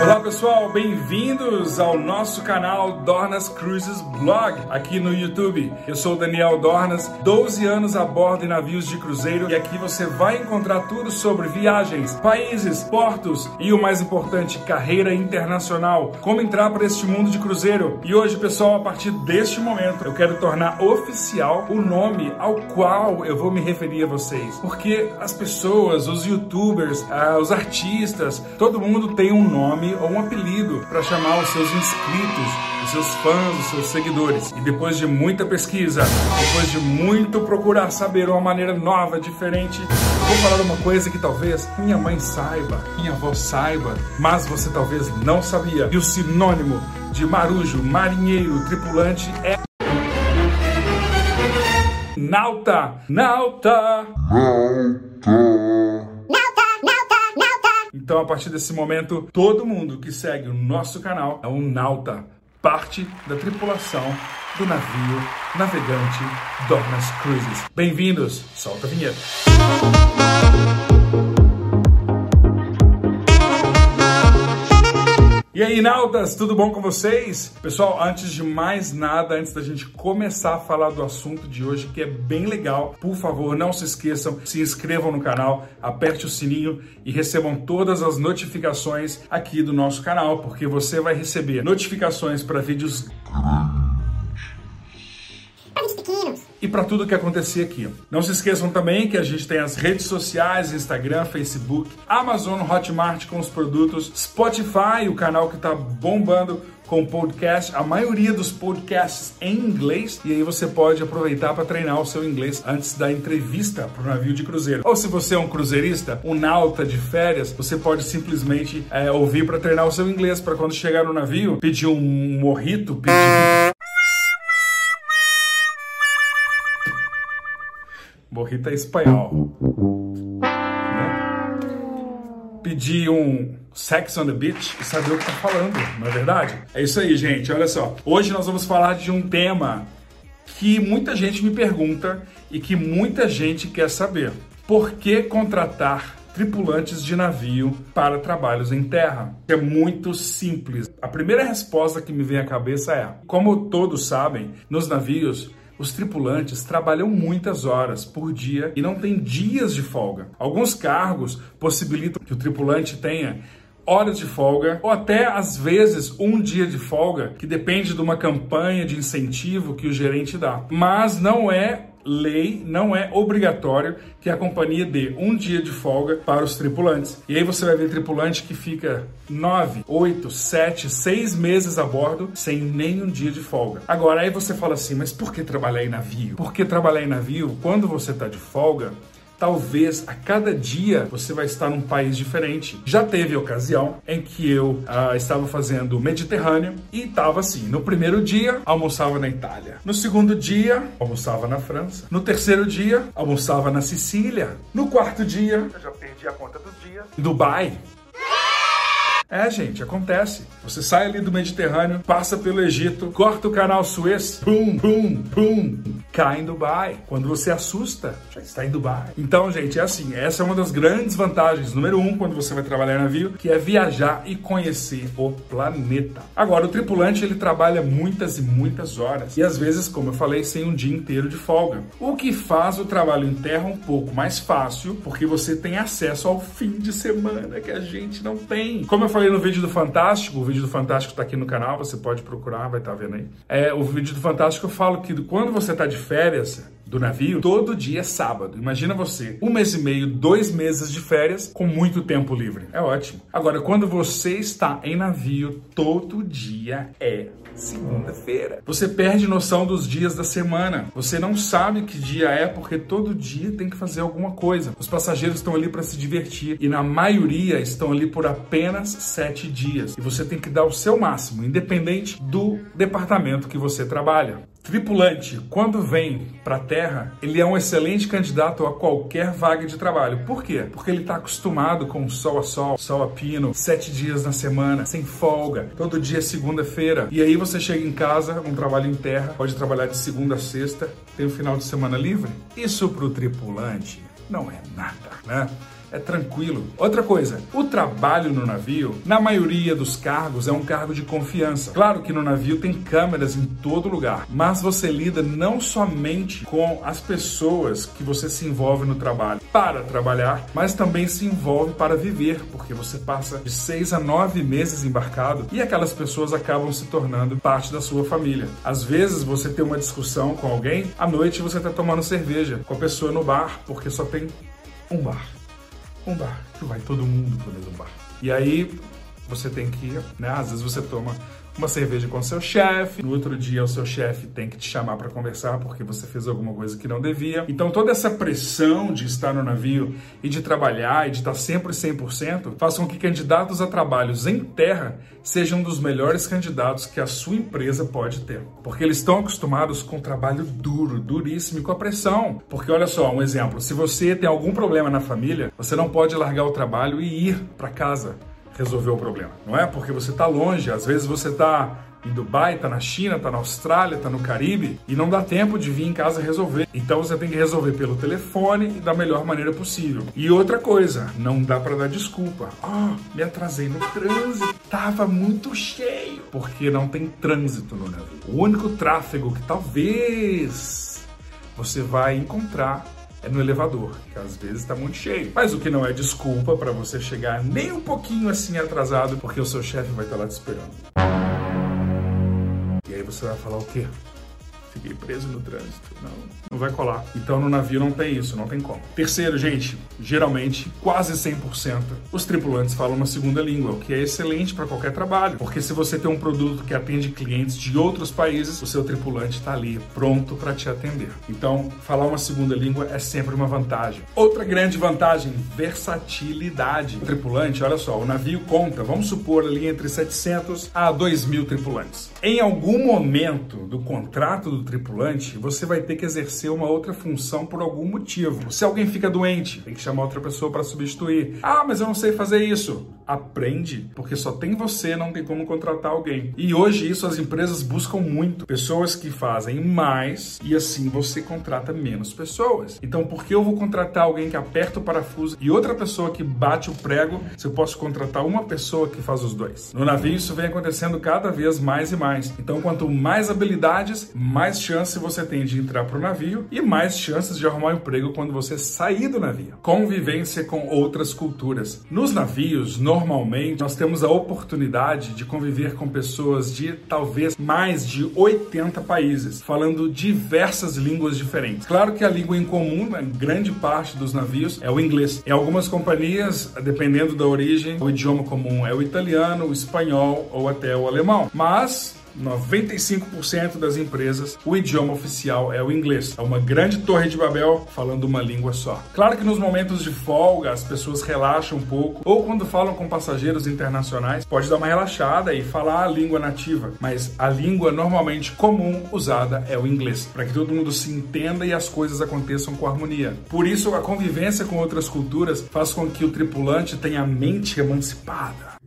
Olá pessoal, bem-vindos ao nosso canal Dornas Cruises Blog aqui no YouTube. Eu sou Daniel Dornas, 12 anos a bordo em navios de cruzeiro e aqui você vai encontrar tudo sobre viagens, países, portos e o mais importante, carreira internacional, como entrar para este mundo de cruzeiro. E hoje, pessoal, a partir deste momento, eu quero tornar oficial o nome ao qual eu vou me referir a vocês, porque as pessoas, os youtubers, ah, os artistas, todo mundo tem um nome ou um apelido para chamar os seus inscritos, os seus fãs, os seus seguidores. E depois de muita pesquisa, depois de muito procurar saber uma maneira nova, diferente, vou falar uma coisa que talvez minha mãe saiba, minha avó saiba, mas você talvez não sabia. E o sinônimo de marujo, marinheiro, tripulante é Nauta! Nauta! Então, a partir desse momento, todo mundo que segue o nosso canal é um nauta, parte da tripulação do navio navegante Dornas Cruises. Bem-vindos, solta a vinheta. E aí, nautas, tudo bom com vocês? Pessoal, antes de mais nada, antes da gente começar a falar do assunto de hoje, que é bem legal, por favor, não se esqueçam, se inscrevam no canal, aperte o sininho e recebam todas as notificações aqui do nosso canal, porque você vai receber notificações para vídeos e para tudo que acontecer aqui. Não se esqueçam também que a gente tem as redes sociais, Instagram, Facebook, Amazon, Hotmart com os produtos, Spotify, o canal que está bombando com podcast, a maioria dos podcasts em inglês, e aí você pode aproveitar para treinar o seu inglês antes da entrevista para o navio de cruzeiro. Ou se você é um cruzeirista, um nauta de férias, você pode simplesmente é, ouvir para treinar o seu inglês, para quando chegar no navio, pedir um morrito, pedir Morrita é espanhol. Né? Pedir um Sex on the Beach e saber o que tá falando, não é verdade? É isso aí, gente. Olha só. Hoje nós vamos falar de um tema que muita gente me pergunta e que muita gente quer saber. Por que contratar tripulantes de navio para trabalhos em terra? É muito simples. A primeira resposta que me vem à cabeça é: como todos sabem, nos navios os tripulantes trabalham muitas horas por dia e não têm dias de folga. Alguns cargos possibilitam que o tripulante tenha horas de folga ou até às vezes um dia de folga, que depende de uma campanha de incentivo que o gerente dá. Mas não é lei, não é obrigatório que a companhia dê um dia de folga para os tripulantes. E aí você vai ver tripulante que fica nove, oito, sete, seis meses a bordo sem nenhum dia de folga. Agora aí você fala assim, mas por que trabalhar em navio? Por que trabalhar em navio quando você está de folga? Talvez a cada dia você vai estar num país diferente. Já teve ocasião em que eu uh, estava fazendo Mediterrâneo e estava assim: no primeiro dia, almoçava na Itália, no segundo dia, almoçava na França, no terceiro dia, almoçava na Sicília, no quarto dia, eu já perdi a conta dos dias, Dubai. É, gente, acontece. Você sai ali do Mediterrâneo, passa pelo Egito, corta o canal Suez, pum, pum, pum, cai em Dubai. Quando você assusta, já está em Dubai. Então, gente, é assim. Essa é uma das grandes vantagens. Número um, quando você vai trabalhar em navio, que é viajar e conhecer o planeta. Agora, o tripulante, ele trabalha muitas e muitas horas. E às vezes, como eu falei, sem um dia inteiro de folga. O que faz o trabalho em terra um pouco mais fácil, porque você tem acesso ao fim de semana que a gente não tem. Como eu falei, falei no vídeo do Fantástico, o vídeo do Fantástico está aqui no canal, você pode procurar, vai estar tá vendo aí. É, o vídeo do Fantástico eu falo que quando você está de férias, do navio, todo dia é sábado. Imagina você, um mês e meio, dois meses de férias com muito tempo livre. É ótimo. Agora, quando você está em navio, todo dia é segunda-feira. Você perde noção dos dias da semana. Você não sabe que dia é porque todo dia tem que fazer alguma coisa. Os passageiros estão ali para se divertir e na maioria estão ali por apenas sete dias. E você tem que dar o seu máximo, independente do departamento que você trabalha. Tripulante, quando vem para a Terra, ele é um excelente candidato a qualquer vaga de trabalho. Por quê? Porque ele está acostumado com sol a sol, sol a pino, sete dias na semana, sem folga, todo dia é segunda-feira. E aí você chega em casa, um trabalho em terra, pode trabalhar de segunda a sexta, tem o um final de semana livre. Isso para o tripulante não é nada, né? É tranquilo. Outra coisa, o trabalho no navio, na maioria dos cargos, é um cargo de confiança. Claro que no navio tem câmeras em todo lugar, mas você lida não somente com as pessoas que você se envolve no trabalho para trabalhar, mas também se envolve para viver, porque você passa de seis a nove meses embarcado e aquelas pessoas acabam se tornando parte da sua família. Às vezes você tem uma discussão com alguém, à noite você está tomando cerveja com a pessoa no bar, porque só tem um bar. Um bar, vai todo mundo pro mesmo bar. E aí você tem que, né? Às vezes você toma uma cerveja com seu chefe, no outro dia o seu chefe tem que te chamar para conversar porque você fez alguma coisa que não devia. Então toda essa pressão de estar no navio e de trabalhar e de estar sempre 100% faz com que candidatos a trabalhos em terra sejam dos melhores candidatos que a sua empresa pode ter. Porque eles estão acostumados com trabalho duro, duríssimo e com a pressão. Porque olha só, um exemplo, se você tem algum problema na família, você não pode largar o trabalho e ir para casa resolver o problema. Não é porque você está longe, às vezes você está em Dubai, está na China, está na Austrália, está no Caribe e não dá tempo de vir em casa resolver. Então você tem que resolver pelo telefone e da melhor maneira possível. E outra coisa, não dá para dar desculpa. Ah, oh, me atrasei no trânsito, tava muito cheio, porque não tem trânsito no navio. O único tráfego que talvez você vai encontrar é no elevador, que às vezes está muito cheio. Mas o que não é desculpa para você chegar nem um pouquinho assim atrasado, porque o seu chefe vai estar tá lá te esperando. E aí você vai falar o quê? Fiquei preso no trânsito. Não, não vai colar. Então no navio não tem isso, não tem como. Terceiro, gente, geralmente, quase 100%, os tripulantes falam uma segunda língua, o que é excelente para qualquer trabalho. Porque se você tem um produto que atende clientes de outros países, o seu tripulante está ali pronto para te atender. Então, falar uma segunda língua é sempre uma vantagem. Outra grande vantagem, versatilidade. O tripulante, olha só, o navio conta, vamos supor ali entre 700 a 2 mil tripulantes. Em algum momento do contrato do tripulante, você vai ter que exercer uma outra função por algum motivo. Se alguém fica doente, tem que chamar outra pessoa para substituir. Ah, mas eu não sei fazer isso. Aprende, porque só tem você, não tem como contratar alguém. E hoje isso as empresas buscam muito. Pessoas que fazem mais e assim você contrata menos pessoas. Então, por que eu vou contratar alguém que aperta o parafuso e outra pessoa que bate o prego se eu posso contratar uma pessoa que faz os dois? No navio isso vem acontecendo cada vez mais e mais. Então, quanto mais habilidades, mais mais chance você tem de entrar para o navio e mais chances de arrumar um emprego quando você sair do navio. Convivência com outras culturas. Nos navios, normalmente, nós temos a oportunidade de conviver com pessoas de talvez mais de 80 países, falando diversas línguas diferentes. Claro que a língua em comum, na grande parte dos navios, é o inglês. Em algumas companhias, dependendo da origem, o idioma comum é o italiano, o espanhol ou até o alemão. Mas 95% das empresas, o idioma oficial é o inglês. É uma grande torre de Babel falando uma língua só. Claro que nos momentos de folga as pessoas relaxam um pouco, ou quando falam com passageiros internacionais, pode dar uma relaxada e falar a língua nativa, mas a língua normalmente comum usada é o inglês, para que todo mundo se entenda e as coisas aconteçam com harmonia. Por isso, a convivência com outras culturas faz com que o tripulante tenha a mente emancipada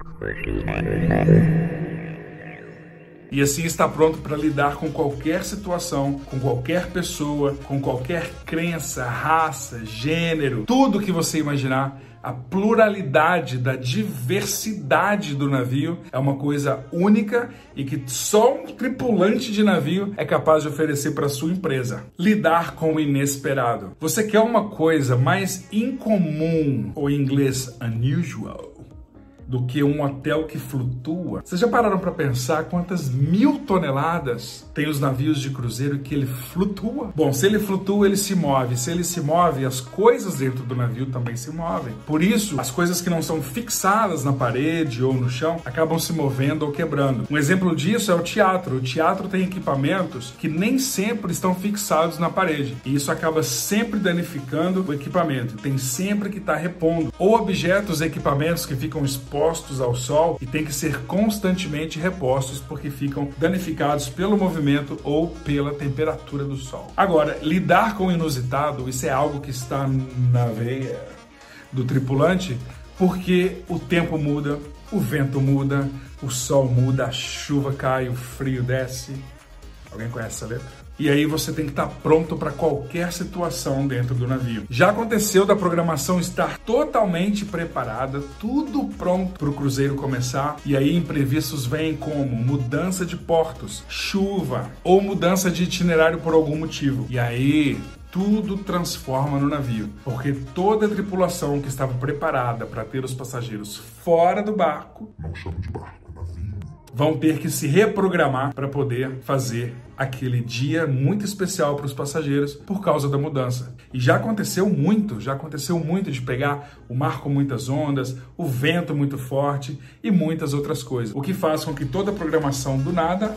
e assim está pronto para lidar com qualquer situação, com qualquer pessoa, com qualquer crença, raça, gênero, tudo que você imaginar. A pluralidade da diversidade do navio é uma coisa única e que só um tripulante de navio é capaz de oferecer para sua empresa. Lidar com o inesperado. Você quer uma coisa mais incomum, ou em inglês unusual? Do que um hotel que flutua. Vocês já pararam para pensar quantas mil toneladas tem os navios de cruzeiro que ele flutua? Bom, se ele flutua, ele se move. Se ele se move, as coisas dentro do navio também se movem. Por isso, as coisas que não são fixadas na parede ou no chão acabam se movendo ou quebrando. Um exemplo disso é o teatro. O teatro tem equipamentos que nem sempre estão fixados na parede. E isso acaba sempre danificando o equipamento. Tem sempre que estar tá repondo. Ou objetos, equipamentos que ficam expostos expostos ao sol e têm que ser constantemente repostos porque ficam danificados pelo movimento ou pela temperatura do sol. Agora, lidar com o inusitado, isso é algo que está na veia do tripulante, porque o tempo muda, o vento muda, o sol muda, a chuva cai, o frio desce. Alguém conhece essa letra? E aí você tem que estar pronto para qualquer situação dentro do navio. Já aconteceu da programação estar totalmente preparada, tudo pronto para o cruzeiro começar, e aí imprevistos vêm como mudança de portos, chuva ou mudança de itinerário por algum motivo. E aí tudo transforma no navio, porque toda a tripulação que estava preparada para ter os passageiros fora do barco, não chamo de barco, vão ter que se reprogramar para poder fazer aquele dia muito especial para os passageiros por causa da mudança. E já aconteceu muito, já aconteceu muito de pegar o mar com muitas ondas, o vento muito forte e muitas outras coisas, o que faz com que toda a programação do nada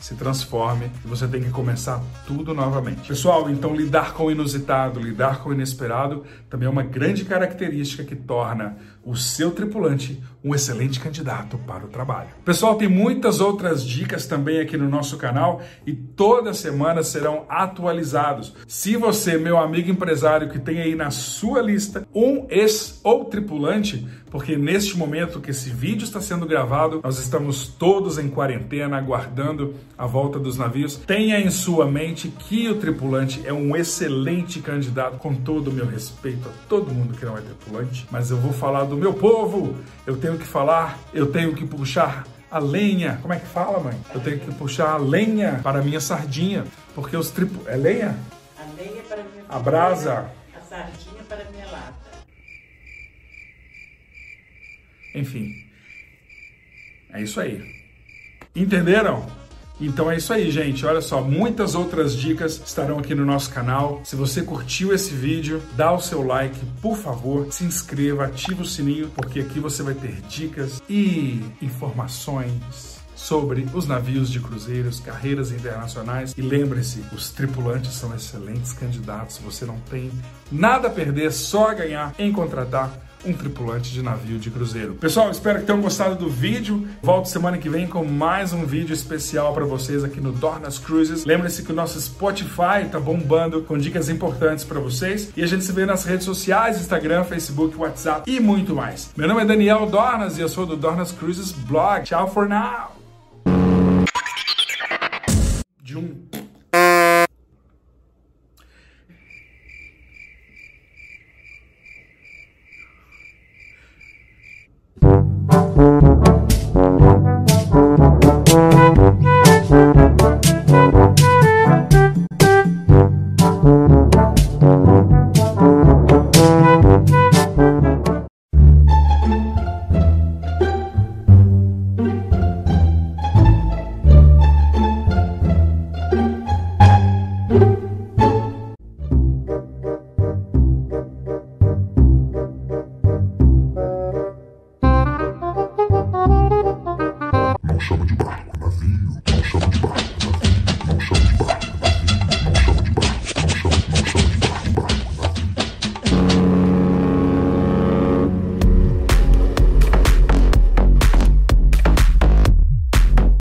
se transforme e você tem que começar tudo novamente. Pessoal, então lidar com o inusitado, lidar com o inesperado também é uma grande característica que torna o seu tripulante um excelente candidato para o trabalho. Pessoal, tem muitas outras dicas também aqui no nosso canal e toda semana serão atualizados. Se você, meu amigo empresário, que tem aí na sua lista um ex ou tripulante, porque neste momento que esse vídeo está sendo gravado, nós estamos todos em quarentena, aguardando a volta dos navios. Tenha em sua mente que o tripulante é um excelente candidato, com todo o meu respeito a todo mundo que não é tripulante, mas eu vou falar do meu povo. Eu tenho que falar, eu tenho que puxar a lenha. Como é que fala, mãe? Eu tenho que puxar a lenha para a minha sardinha, porque os tripu... É lenha? A lenha para minha A brasa. A sardinha para minha lata. Enfim. É isso aí. Entenderam? Então é isso aí, gente. Olha só, muitas outras dicas estarão aqui no nosso canal. Se você curtiu esse vídeo, dá o seu like, por favor, se inscreva, ativa o sininho, porque aqui você vai ter dicas e informações sobre os navios de cruzeiros, carreiras internacionais. E lembre-se, os tripulantes são excelentes candidatos. Você não tem nada a perder, só a ganhar em contratar um tripulante de navio de cruzeiro. Pessoal, espero que tenham gostado do vídeo. Volto semana que vem com mais um vídeo especial para vocês aqui no Dornas Cruises. Lembre-se que o nosso Spotify tá bombando com dicas importantes para vocês e a gente se vê nas redes sociais, Instagram, Facebook, WhatsApp e muito mais. Meu nome é Daniel Dornas e eu sou do Dornas Cruises Blog. Tchau for now.